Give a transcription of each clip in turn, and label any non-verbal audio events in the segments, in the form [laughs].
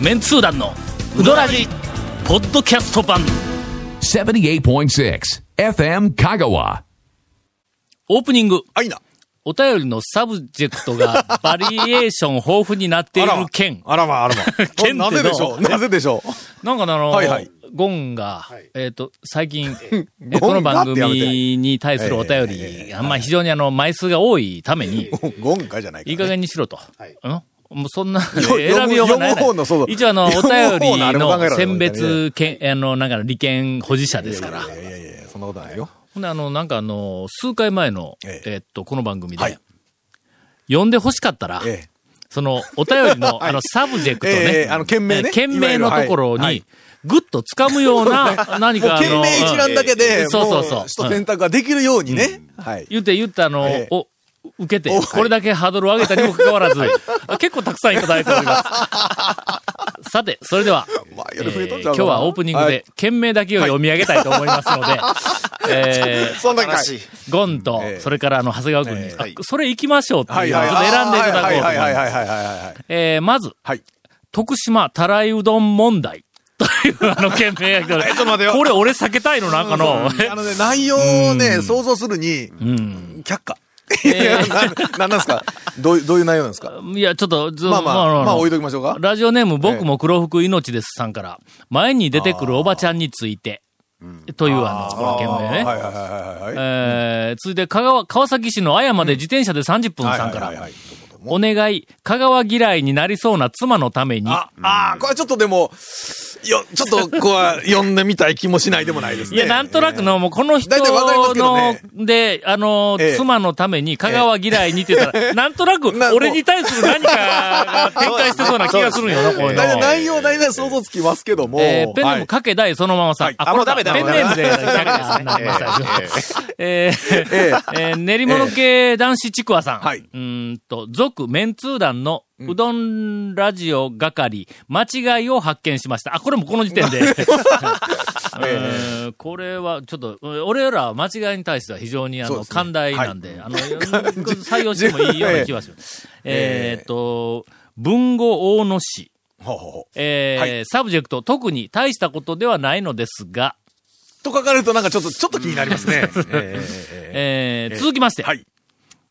メンツー団のウドラジポッドキャスト版。78.6 FM Kagawa. オープニング。あ、いいな。お便りのサブジェクトがバリエーション豊富になっている件、あらま、あらま。[laughs] 県ってなぜでしょう？[laughs] なぜでしょう？なんかあの、はいはい。ゴンが、えっ、と、最近、[laughs] えこの番組に対するお便り、あんま非常にあの、枚数が多いために、ゴンかじゃないか、いい加減にしろと。うん？もうそんな、選びようがない読む方のそうそう一応あの、[laughs] お便りの選別権、あの、なんか利権保持者ですから。いやいやいやいや、そんなことないよ。ほんで、あの、なんかあの、数回前の、ええっと、この番組で、はい読んで欲しかったら、ええ。その、お便りの、[laughs] あの、サブジェクトね。ええあの件名ねえ件名のところにぐっと掴むような、[laughs] 何かあの、件名一覧だけうで、んそうそうそうもう、人選択ができるようにね。はい。言って言ったあの、ええお、受けてお、これだけハードルを上げたにもかかわらず、あ結構たくさんいただいております。[laughs] さて、それでは、まあえー今日はオープニングはで、件名だけを読み上げたいと思いますので、えー [laughs] そんなかい。ゴンと、ええそれからあの、長谷川君に、えあそれ行きましょうっていうのを選んでいただこうと思いはいはいはいます。はいはいはいはい。えーまず、はい。徳島たらいうどん問題。というあの件名が来てえちょっと待てよこれ俺避けたいのなんかの。あのね、内容をね、想像するに、うん。却下。い [laughs] やななんですか？どういう、どういう内容なんですか？いや、ちょっと、ずまあまあ、のまあ置いときましょうか。ラジオネーム、僕も黒服命ですさんから、前に出てくるおばちゃんについて、というあの、この件名ね。はいはいはいはいはい。えー、続いて、香川、川崎市の綾まで自転車で30分さんからお願い、香川嫌いになりそうな妻のために、あ、あーこれちょっとでも、よ、ちょっと、こうは、[laughs] 読んでみたい気もしないでもないですね。いや、なんとなくの、もうこの人のね、で、あの、ええ。妻のために香川嫌いにって言ったら、[laughs] なんとなくな、俺に対する何かが [laughs] 展開してそうな気がするんよな、こういうの。内容、大体想像つきますけども。えーペンネームはいかけ大そのままさあ、もうダメペンネームで、ダメえーええー練り物系男子ちくわさん。はい。うーんと、続、メンツー団のうどんラジオ係、間違いを発見しました。あ、これもこの時点で。[laughs] [laughs] えーこれは、ちょっと、俺らは間違いに対しては非常にあの、寛大なんで、あの、採用してもいいような気がす [laughs] る。えーっと、文豪大野市。えーはサブジェクト、特に大したことではないのですが、と書かれるとなんかちょっと、ちょっと気になりますね。えーええーえー続きまして、はい。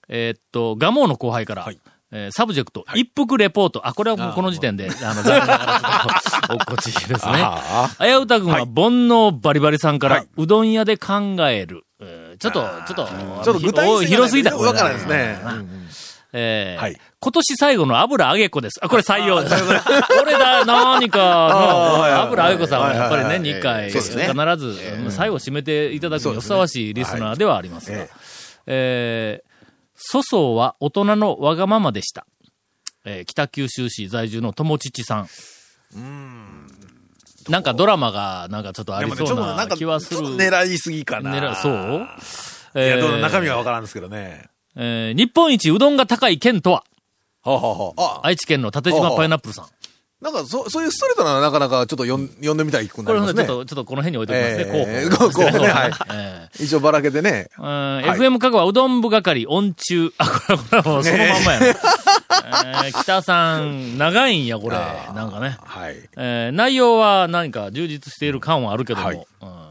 えーっと、ガモーの後輩から、はいえーサブジェクト、一服レポート。あ、これはもうこの時点で、あの、残念ながらちょっ [laughs] こちですね。ああやうたくんは、はい。煩悩バリバリさんから、はい。うどん屋で考える。えーちょっと、ちょっと、ちょっと具体広すぎた。わからないですね。えーはい。今年最後の油揚げ子です。あ、これ採用。です。[laughs] これだ、何か油揚げ子さんはやっぱりはいはいはい年に一回、必ず、うん最後締めていただくにふさわしいリスナーではありますが。え、えー、粗相は大人のわがままでした。えー北九州市在住の友父さん。なんかドラマが、なんかちょっとありそうな気はする。と狙いすぎかな。狙いそう？いや、えーどの中身はわからんですけどね。えー日本一うどんが高い県とは？はあ、はあは愛知県の縦島パイナップルさん。なんか、そ、そういうストレートななかなかちょっと読ん読んでみたい気になりますね。でちょっと、ちょっとこの辺に置いておきますね、えー候補。候補 [laughs] ね [laughs] はいえ一応ばらけてね。ーうん FM 香川うどん部係、音中。あ、これ、これはもうそのまんまやな。[laughs] えー北さん、長いんや、これ。なんかね。はい。えー内容は何か充実している感はあるけども。はいうん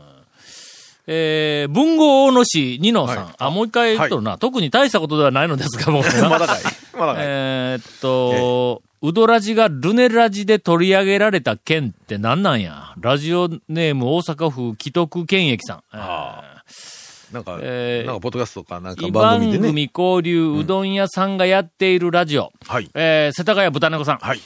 えー文豪大野市二野さん。はいあ、もう一回言っとるな、特に大したことではないのですが、もうなまだかい。まだかい。えーっと、うどラジがルネラジで取り上げられた県って何なんや？ラジオネーム大阪府既得県駅さん。えーなんか、えーなんか、ポッドキャストとか、なんか異番組でね。番組交流うどん屋さんがやっているラジオ。はい。えー世田谷豚猫さん。はい。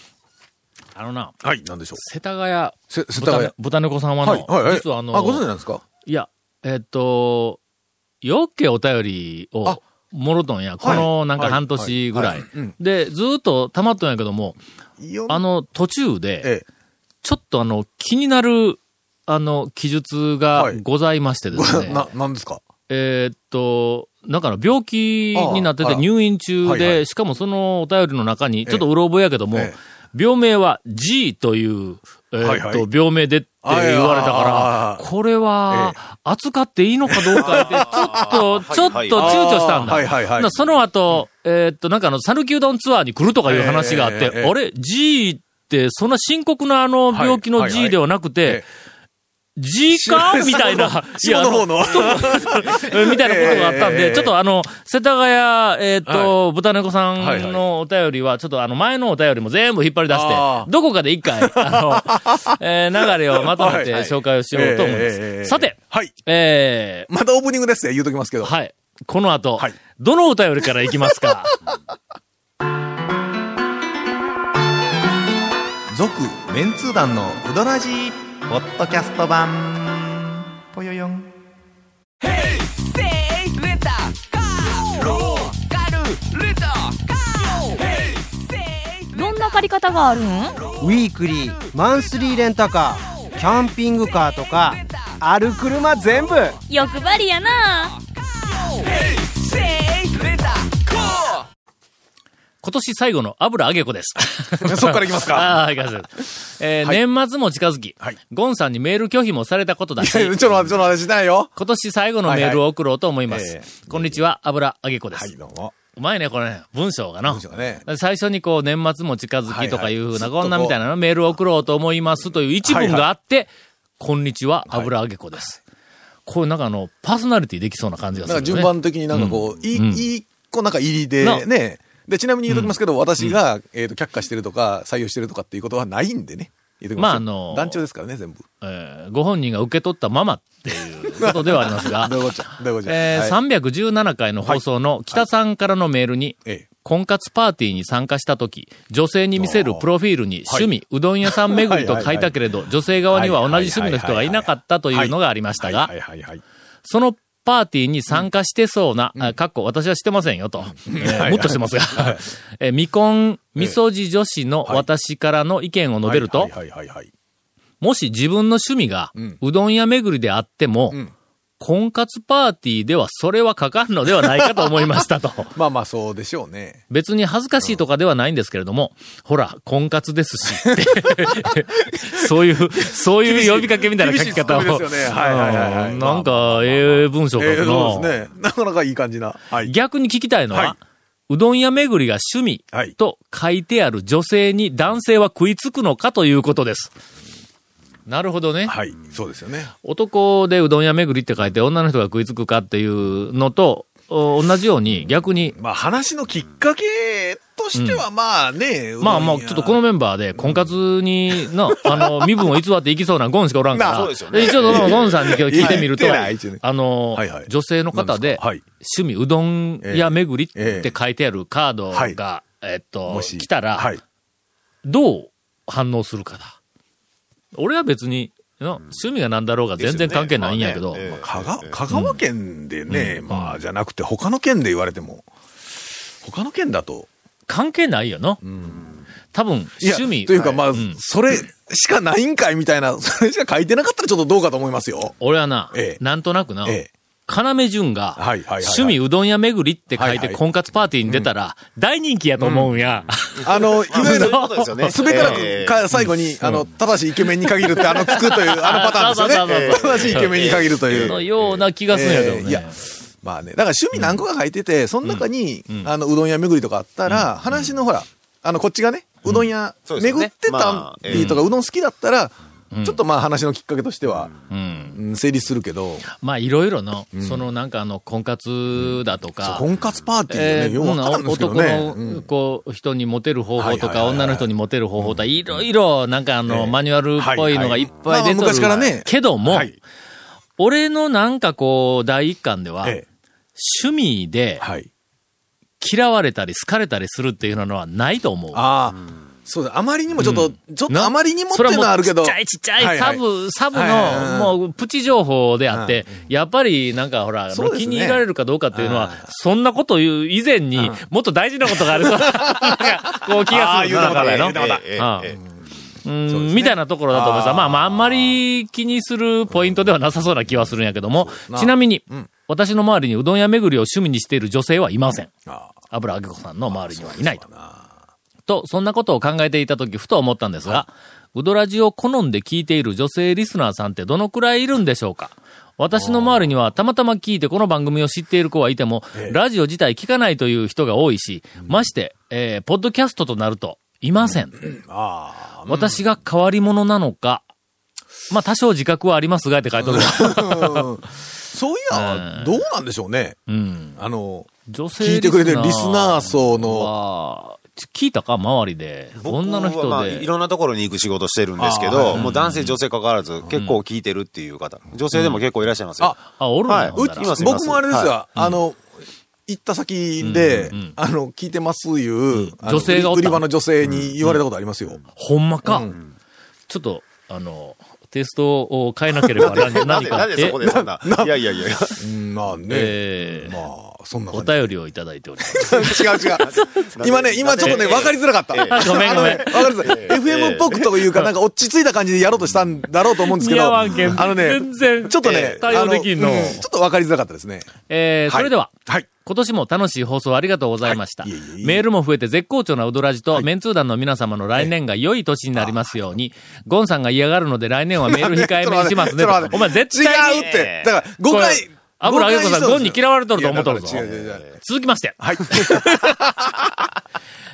あのな、はい、なんでしょう？世田谷せ、世田谷豚。豚猫さんはの、はい、はい、はい。実はあの、あ、ご存知なんですか？いや、えーっと、よっけお便りをあ、もろとんや。このなんか半年ぐらい。で、ずーっと溜まっとんやけども、よあの、途中で、ええ。ちょっとあの、気になる、あの、記述がはい。ございましてですね。[laughs] な、なんですか？えーっと、なんかの病気になってて入院中で、はいはい。しかもそのお便りの中に、ちょっとうろ覚えやけども、え。病名は G という、えーっと、病名でって言われたからあ、これは、扱っていいのかどうかって、[laughs] ちょっと、ちょっと躊躇したんだ。はいはいはい。なその後、えーっと、なんかあの、讃岐うどんツアーに来るとかいう話があって、あれ ?G って、そんな深刻なあの病気の G ではなくえて、G [laughs] かみたいな。下の方の。え [laughs] みたいなことがあったんで、ええちょっとあの、世田谷、えっ、と、豚猫さんのお便りは、ちょっとあの、前のお便りも全部引っ張り出してどこかで一回、あの、[laughs] えー流れをまとめて紹介をしようと思います。さて、はい。えまたオープニングですね、言うときますけど。ー、はい。この後、はいどのお便りからいきますか？続メンツー団のウドラジーポッドキャスト版。ぽよよん。どんな借り方があるん？ウィークリーマンスリーレンタカーキャンピングカーとかある車全部。欲張りやな今年最後の油揚げ子です。[laughs] そっからいきますか。[laughs] ああ、いきます。えーはい年末も近づき、はいゴンさんにメール拒否もされたことだし、ちょっと待って、ちょっと待って、しないよ。今年最後のメールを送ろうと思います。はいはいえこんにちは、油揚げ子です。はい、どうも。うまいね、これね。文章がな。文章がね。最初にこう、年末も近づきとかいうふうな、はいはいこんなみたいなのメールを送ろうと思いますという一文があって、こんにちは、油揚げ子です。これなんかあの、パーソナリティできそうな感じがする、ね。なんか順番的になんかこう、いうんい、いい子なんか入りでなね。で、ちなみに言うときますけど、私が、えっと、却下してるとか、採用してるとかっていうことはないんでね。言うときますよまああの団長ですからね、全部。えーご本人が受け取ったままっていうことではありますが [laughs] どう、いうことじゃ、どういうことじゃ。えーはい317回の放送の北さんからのメールに、ええ。婚活パーティーに参加したとき、女性に見せるプロフィールに趣味、うどん屋さん巡りと書いたけれど、女性側には同じ趣味の人がいなかったというのがありましたがは、いはいはい。そのパーティーに参加してそうな、あかっこ私はしてませんよと。えーはい。もっとしてますが、[laughs] えー未婚、未掃除女子の私からの意見を述べると。もし自分の趣味がうん。うどん屋巡りであっても、うん婚活パーティーではそれはかかんのではないかと思いましたと。[laughs] まあまあそうでしょうね。別に恥ずかしいとかではないんですけれども、ほら、婚活ですしって、[laughs] そういう、そういう呼びかけみたいな書き方を。ですよねはいはいはいなんか、ええ文章書ええくな、そうですね。なかなかいい感じな。はい。逆に聞きたいのは、はいうどん屋巡りが趣はい味と書いてある女性に男性は食いつくのかということです。なるほどね。はい。そうですよね。男でうどん屋巡りって書いて女の人が食いつくかっていうのと、お同じように逆に、まあ話のきっかけとしてはまあね、まあまあ、ちょっとこのメンバーで婚活に、な、あの、身分を偽っていきそうなゴンしかおらんから、[laughs] まあそうですよね一応そのゴンさんに今日聞いてみると、[laughs] あの、はいはい女性の方ではい趣味うどん屋巡りええって書いてあるカードはいが、えっとも、し来たら、はい。どう反応するかだ。俺は別に、な趣味が何だろうが全然関係ないんやけど、香川、香川県でね、まあじゃなくて他の県で言われても、他の県だと、関係ないよな。多分、趣味。というかまあうん、それしかないんかいみたいな、[laughs] それしか書いてなかったらちょっとどうかと思いますよ。俺はな、ええ。なんとなくな、ええ。要潤が、趣味うどん屋巡りって書いて婚活パーティーに出たら、大人気やと思うんや。あの、いわゆる、すべからくか最後に、あの、正しいイケメンに限るって、あの、つくという、あのパターンですよそうそうね。正しいイケメンに限るという。のような気がするんやけどね。いや、まあね、だから趣味何個か書いてて、その中に、あの、うどん屋巡りとかあったら、話のほら、あの、こっちがね、うどん屋巡ってたまあっていうとか、うどん好きだったら、ん。ちょっとまあ話のきっかけとしては、うん。うん成立するけど、まあ、いろいろの、そのなんかあの、婚活だとか、婚活パーティーようわからんですけど男ね。の、こう、人にモテる方法とか、女の人にモテる方法とか、いろいろ、なんかあえの、えマニュアルっぽいのがいっぱい出てはいはいまあまあ昔からね。る。けどもはい、俺のなんかこう、第一巻では、ええ。趣味ではい。嫌われたり好かれたりするっていうのはないと思う。ああ、そうだ、あまりにもちょっと、ちょっとな？あまりにもっていうのはあるけど。ちっちゃいちっちゃい。サブ、サブの、もうプチ情報であって、やっぱりなんかほら、気に入られるかどうかっていうのはそんなこと言う以前に、もっと大事なことがあると、[laughs] なんかこう気がする。だからの言うん。みたいなところだと思います。まあまあ、あんまり気にするポイントではなさそうな気はするんやけども、なちなみに、うん。私の周りにうどん屋巡りを趣味にしている女性はいません。あ油揚げ子さんの周りにはいないと。と、そんなことを考えていたとき、ふと思ったんですが、うどらじを好んで聞いている女性リスナーさんってどのくらいいるんでしょうか？私の周りにはたまたま聞いてこの番組を知っている子はいても、ラジオ自体聞かないという人が多いし、まして、えーポッドキャストとなると、いません。あ私が変わり者なのか、まあ多少自覚はありますがって書いてある。うんそういや、[laughs] どうなんでしょうね。うん。あの、女性聞いてくれてるリスナー層のは聞いたか周りで。女の人僕はまあで。いろんなところに行く仕事してるんですけど、もう男性、女性関わらず結構聞いてるっていう方、女性でも結構いらっしゃいますよ。あ、おるの、はい僕もあれですよ、はあの、行った先で、うんうんあの、聞いてますいう、女性が売り場の女性に言われたことありますよ。ほんまか、うん。ちょっと、あの、テストを変えなければ何な何んで、かなんでそこでそんな。いやいやいやまあね。えーまあ、そんなお感じ。便りをいただいております。[laughs] 違う違う。今ね、今ちょっとね、分かりづらかった。ごめんごめんあのね分かりづらい。FM っぽくというか、なんか落ち着いた感じでやろうとしたんだろうと思うんですけど、あのね、全然ちょっとね、対応できんのちょっと分かりづらかったですね。えー、はいそれでは、はい。今年も楽しい放送ありがとうございました。はい。いえいメールも増えて絶好調なウドラジと、メンツー団の皆様の来年が良い年になりますように、ゴンさんが嫌がるので来年はメール控えめにしますねお前絶対に。違うって。だから、5これ回。油揚げ子さんゴンに嫌われとると思っとるぞ。続きまして。はい。[laughs]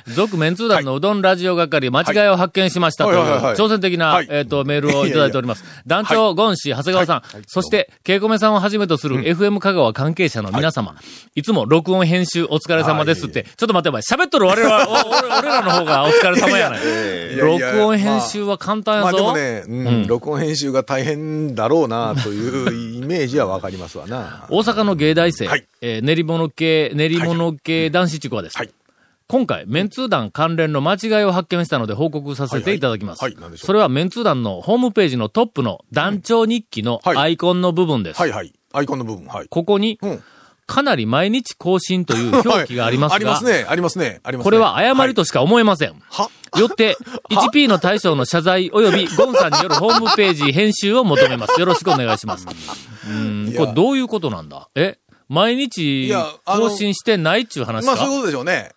続メンツー団のうどんラジオ係、間違いを発見しましたという、挑戦的な、はい。えっ、と、メールをいただいております。団長、ゴン氏、長谷川さん、そして、ケイコメさんをはじめとする FM 香川関係者の皆様、い、つも録音編集お疲れ様ですって、ちょっと待って喋っとる我々、お俺俺らの方がお疲れ様やない。録音編集は簡単まやぞ。あでもね、録音編集が大変だろうな、というイメージはわかりますわな。大阪の芸大生、練り物系、練り物系男子地区はです。はい今回、メンツー団関連の間違いを発見したので報告させていただきます。はいはいはいそれはメンツー団のホームページのトップの団長日記のはいアイコンの部分です。はいはい。アイコンの部分、はい。ここに、うん。かなり毎日更新という表記がありますが、ありますね、ありますね、ありますね。これは誤りとしか思えません。はよって、[laughs] 1P の大将の謝罪及びゴンさんによるホームページ編集を求めます。よろしくお願いします。うん、これどういうことなんだ？え？毎日更新してないっちゅう話か？まあそういうことでしょうね。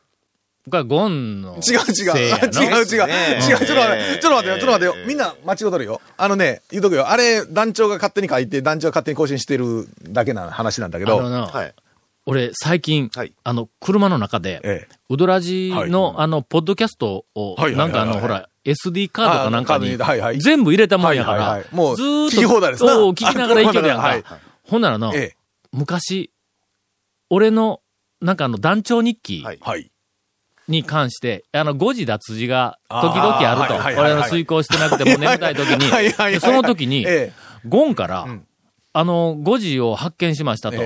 これはゴンの違う違う。[laughs] 違う違う。違う。ちょっと待って、ちょっと待ってよ、ちょっと待ってよ。みんな間違うとるよ。あのね、言うとくよ。あれ、団長が勝手に書いて、団長が勝手に更新してるだけな話なんだけど。はい。俺最近、はいあの、車の中で、ええ。ウドラジの、あの、ポッドキャストを、なんかあの、ほら、SD カードかなんかに全部入れたもんやからはいもうずーっと、聞き放題です聞きながらいけるやんか。[laughs] はいほんならの、ええ。昔、俺の、なんかあの、団長日記はいはい。に関して、あの、誤字脱字が時々あると。あーはいはいはいはい。俺の遂行してなくても [laughs] 眠たい時に、はいはいはい。でその時に、えゴンから、ん。あの、誤字を発見しましたと。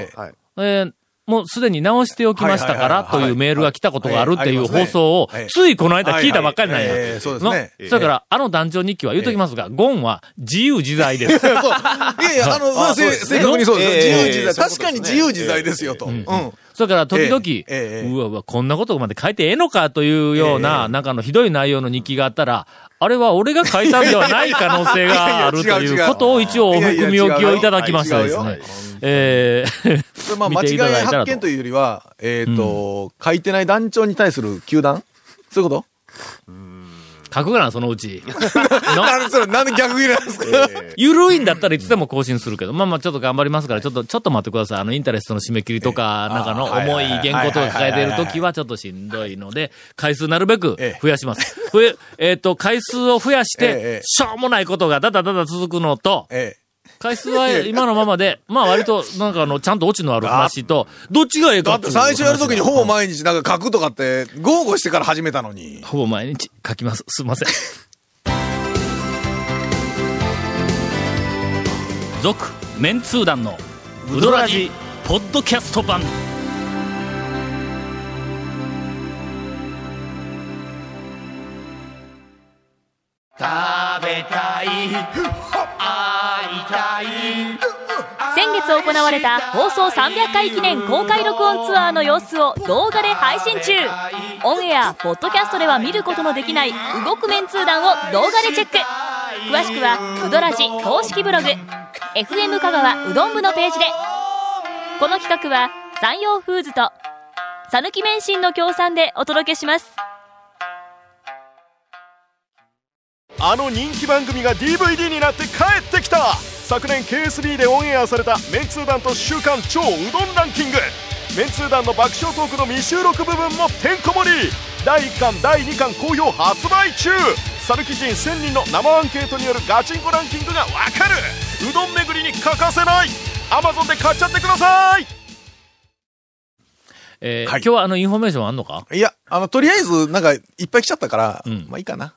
えもうすでに直しておきましたからというメールが来たことがあるっていう放送をはい、ついこの間聞いたばっかりなんや。そうですね。のそれから、あの団長日記は言うときますが、ゴンは自由自在です。[laughs] いやいや、あの、[laughs] あせそうですね。正確にそうです。自ええ由自在。確かに自由自在ですよ、と。うん。それから時々、ええええうわうわ、こんなことまで書いてええのかというような、なんかあの、ひどい内容の日記があったら、あれは俺が書いたんではない可能性があるということを一応お含み置きをいただきましたですね。えーそれまあ、[laughs] 間違い発見というよりは、えっと、書いてない団長に対する球団そういうこと？書くがな、そのうち。の [laughs] なんでそれ、なんで逆切れなんですか？ゆるいんだったらいつでも更新するけど、まあまあちょっと頑張りますから、ちょっと、ちょっと待ってください。あの、インタレストの締め切りとか、なんかの重い原稿とか抱えている時はちょっとしんどいので、回数なるべく増やします。増え、えっと、回数を増やしてえ、しょうもないことがだだだだ続くのと、え回数は今のままで、[laughs] まあ割と、なんかあの、ちゃんとオチのある話と、どっちがえええ。だかって最初やるときにほぼ前。毎日なんか書くとかって、豪語してから始めたのに。ほぼ毎日書きます。すいません。続、メンツー団の、ウドラジ、ポッドキャスト版。先月行われた放送300回記念公開録音ツアーの様子を動画で配信中。オンエアポッドキャストでは見ることのできない動くメンツー団を動画でチェック。詳しくはうどらじ公式ブログ。FM 香川うどん部のページで。この企画は山陽フーズと讃岐麺心の協賛でお届けします。あの人気番組が DVD になって帰ってきた。昨年 KSB でオンエアされたメンツー団と週刊超うどんランキングメンツー団の爆笑トークの未収録部分もてんこ盛り。第1巻第2巻好評発売中。さぬき人1000人の生アンケートによるガチンコランキングがわかる。うどん巡りに欠かせない。Amazon で買っちゃってくださいえーはい今日はあの、インフォメーションあんのか？いや、あの、とりあえず、なんか、いっぱい来ちゃったから、ん。まあいいかな。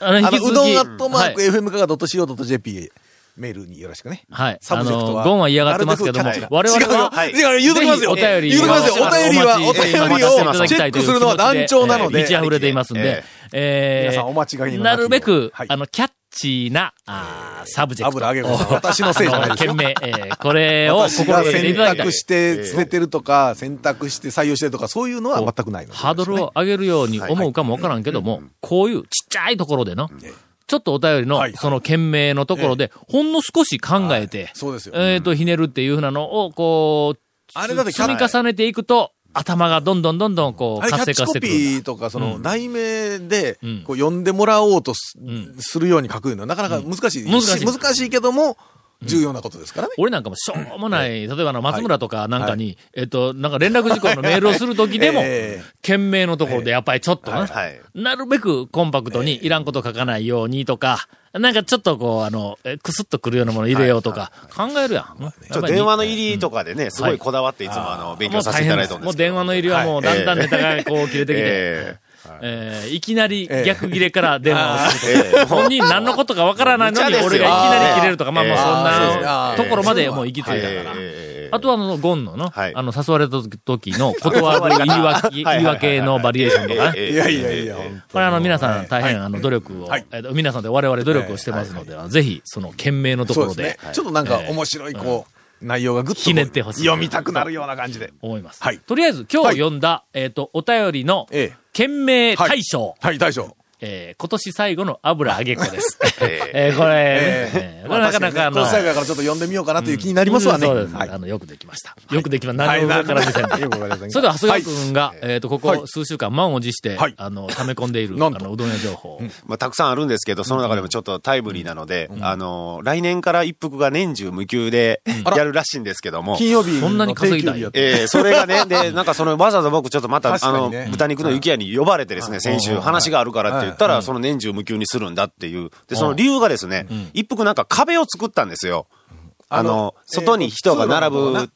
あの、あの、うどんアットマークはい。FM かが .co.jp メールによろしくね。はい。サブジェクトはあの、ゴンは嫌がってますけども我々は、はい違うよ、言うときますよ。お便り言うときますよ。お便りは、お便りをチェックするのは団長なので。満ち溢れていますんで、えー皆さんお間違いのなるべく、はいあの、キャッチーな、あーサブジェクト。油揚げ [laughs] 私のせいじゃない懸命、えーこれを心がけてい選ただきたい択。して捨ててるとか、選択して採用してるとか、そういうのは全くない。ハードルを上げるように思うかもわからんけども、こういうちっちゃいところでの、ちょっとお便りのはい、その件名のところで、ほんの少し考えて、そうですよ。えっと、ひねるっていうふうなのを、こう、あれだって積み重ねていくと、頭がどんどんどんどん、こう、活性化してくるんだ。ピーとか、その、題名でうん、こう、読んでもらおうとするように書くのは、なかなか難しい。難しい。難しいけども、重要なことですからね。俺なんかもしょうもない、例えばあの松村とかなんかに、えっと、なんか連絡事項のメールをするときでも、ええ。件名のところでやっぱりちょっとな、はい。なるべくコンパクトにいらんこと書かないようにとか、なんかちょっとこう、あの、えくすっとくるようなもの入れようとか、考えるやん。ちょ電話の入りとかでね、すごいこだわっていつもあの、勉強させていただいたんです。もう電話の入りはもうだんだんネタがこう切れてきて、ええーいきなり逆切れから電話をすると、本人何のことかわからないのに俺がいきなり切れるとか、まあまあそんなところまでもう行き着いたから。ええ。あとはあの、ゴンのの、はい。あの、誘われた時の [laughs] 断る言い訳、言い訳のバリエーションとかね。ええいやいやいや、これあの、皆さん大変あの、努力を、はい。えっと皆さんで我々努力をしてますので、ぜひ、その、件名のところで。ちょっとなんか面白い、こう、内容がぐっとひねってほしい読みたくなるような感じで。思います。はい。とりあえず、今日読んだ、えっと、お便りの、ええ。件名大賞、はい、大将。えー今年最後の油揚げ子です。え [laughs] えーこれ、え [laughs] えー。これなかなかあの、まあ確にねこの最後やからちょっと読んでみようかなという気になりますわね。そうです。はい。あの、よくできました。よくできました。何の上から見せんとよくわかりませんがそれでは、長谷川くんが、えっと、こはい。こ数週間満を持して、はい。あの、溜め込んでいる、あなんと。の、うどん屋情報。まあ、たくさんあるんですけど、その中でもちょっとタイムリーなので、あの、来年から一服が年中無休でやるらしいんですけども、金曜日そんなに稼ぎたいええそれがね、で、なんかその、わざわざ僕ちょっとまた、あの、豚肉の雪屋に呼ばれてですね、先週話があるからって言ったら、はいその年中無休にするんだっていう。で、その理由がですね、一服なんか壁を作ったんですよ。あの外に人が並ぶ、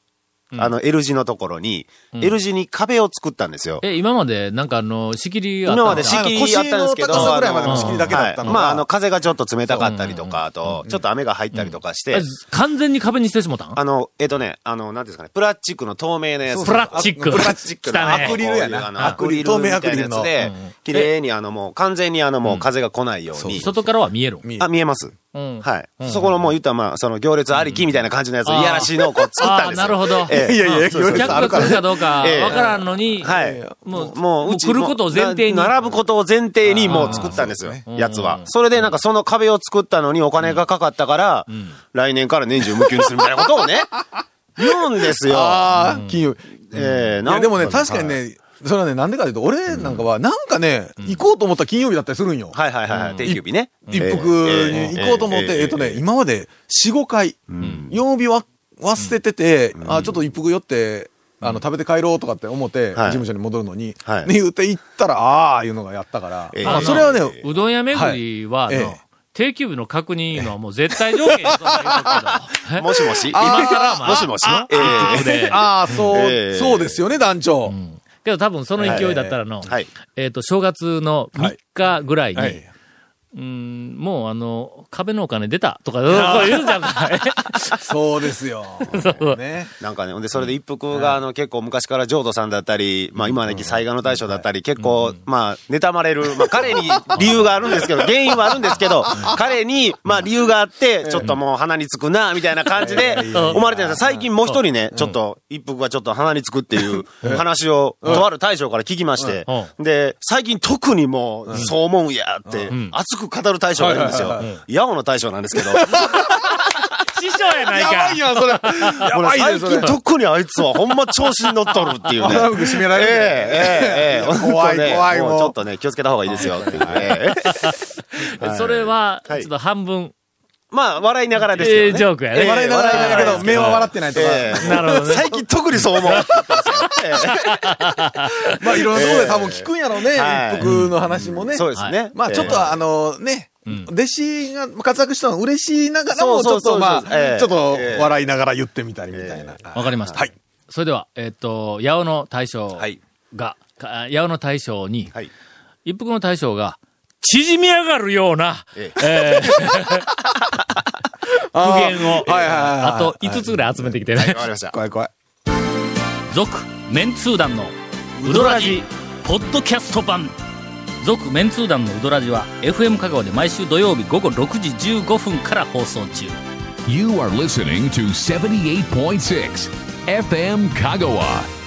あの、L 字のところに、L 字に壁を作ったんですよ。え、今まで、なんかあの、仕切りあった今までし仕切りあったんですけど、腰の高さぐらいまでの仕切りだけだったの。がはい。まあ、あの、風がちょっと冷たかったりとか、あと、ちょっと雨が入ったりとかして、完全に壁にしてしもたん？あの、えっとね、あの、なんていうんですかね、プラスチックの透明なやつ。プラスチック。プラスチックの来たね。アクリルやなアクリル透明アクリルの。で、綺麗にあのもう完全にあのもう風が来ないように。外からは見える。あ、見えます。うんはい。そこのもう言ったらまあ、その行列ありきみたいな感じのやつをいやらしいのをこう作ったんですよ。なるほどええ [laughs] いやいや行列客が来るかどうかええわからんのに、はい。もう、もう、来ることを前提に。な並ぶことを前提にもう作ったんですよ、やつは。それでなんかその壁を作ったのにお金がかかったから、来年から年中無休にするみたいなことをね、言うんですよ。ああ、金曜日。ええいや、でもね、なん確かにね、それはね、なんでかというと、俺なんかは、なんかね、行こうと思ったら金曜日だったりするんよ。はいはいはいはい、定休日ね。一服に行こうと思って、えっとね、今まで4、5回、曜日は忘れてて、あ、ちょっと一服寄って、あの、食べて帰ろうとかって思って、事はい。務所に戻るのに、はい。ね、言って行ったら、ああ、いうのがやったから、ええまあそれはね、うどん屋巡りは、定休日の確認いうのはもう絶対条件や [laughs] と。もしもし？今更まあもしもし？あええあ一服でああ、そう、ええそうですよね、団長。けど多分その勢いだったらの、はい。えっ、と、正月の3日ぐらいに、はい。うん、もうあの、壁のお金出たとか、言うんじゃんかい。[laughs] そうですよ。そう。ね。なんかね、ほんで、それで一服が、あの、結構昔から浄土さんだったり、まあ今はね、災害の大将だったり、結構、まあ、妬まれる、まあ彼に理由があるんですけど、[laughs] 原因はあるんですけど、彼に、まあ理由があって、ちょっともう鼻につくな、みたいな感じで、思われてるんですよ。最近もう一人ね、ちょっと、一服がちょっと鼻につくっていう話を、とある大将から聞きましてう、で、最近特にもう、そう思うんやって、熱く語る大将がいるんですよ。ヤオの大将なんですけど、[laughs] 師匠やないやばかい。やん、それ。やばいね、最それ近。特にあいつはほんま調子に乗っとるっていうね。鼻服締められるええええええ怖い怖いもうちょっとね、気をつけた方がいいですよ。[laughs] それは、ちはいょっと半分、まあ、笑いながらですええよね。ジョークやね。笑いながらだけど、目は笑ってないとか。ええなるほどね最近特にそう思うまあいろんなところで多分聞くんやろうね、はい一服の話もね。そうですね。まあちょっとあのね、弟子が活躍したのは嬉しいながらも、ちょっとまあ、ええちょっと笑いながら言ってみたりみたいな。わかりました。はい。それでは、えっ、と、八尾の大将はいが、か八尾の大将に、はい。一服の大将が、縮み上がるような、ええ [laughs] ー苦言を、はいはいはいはいあと5つぐらい集めてきてね。わかりました。怖い怖い。続、メンツー団のウドラジ、ポッドキャスト版。続、メンツー団のウドラジは、FM 香川で毎週土曜日午後6時15分から放送中。You are listening to 78.6 FM Kagawa.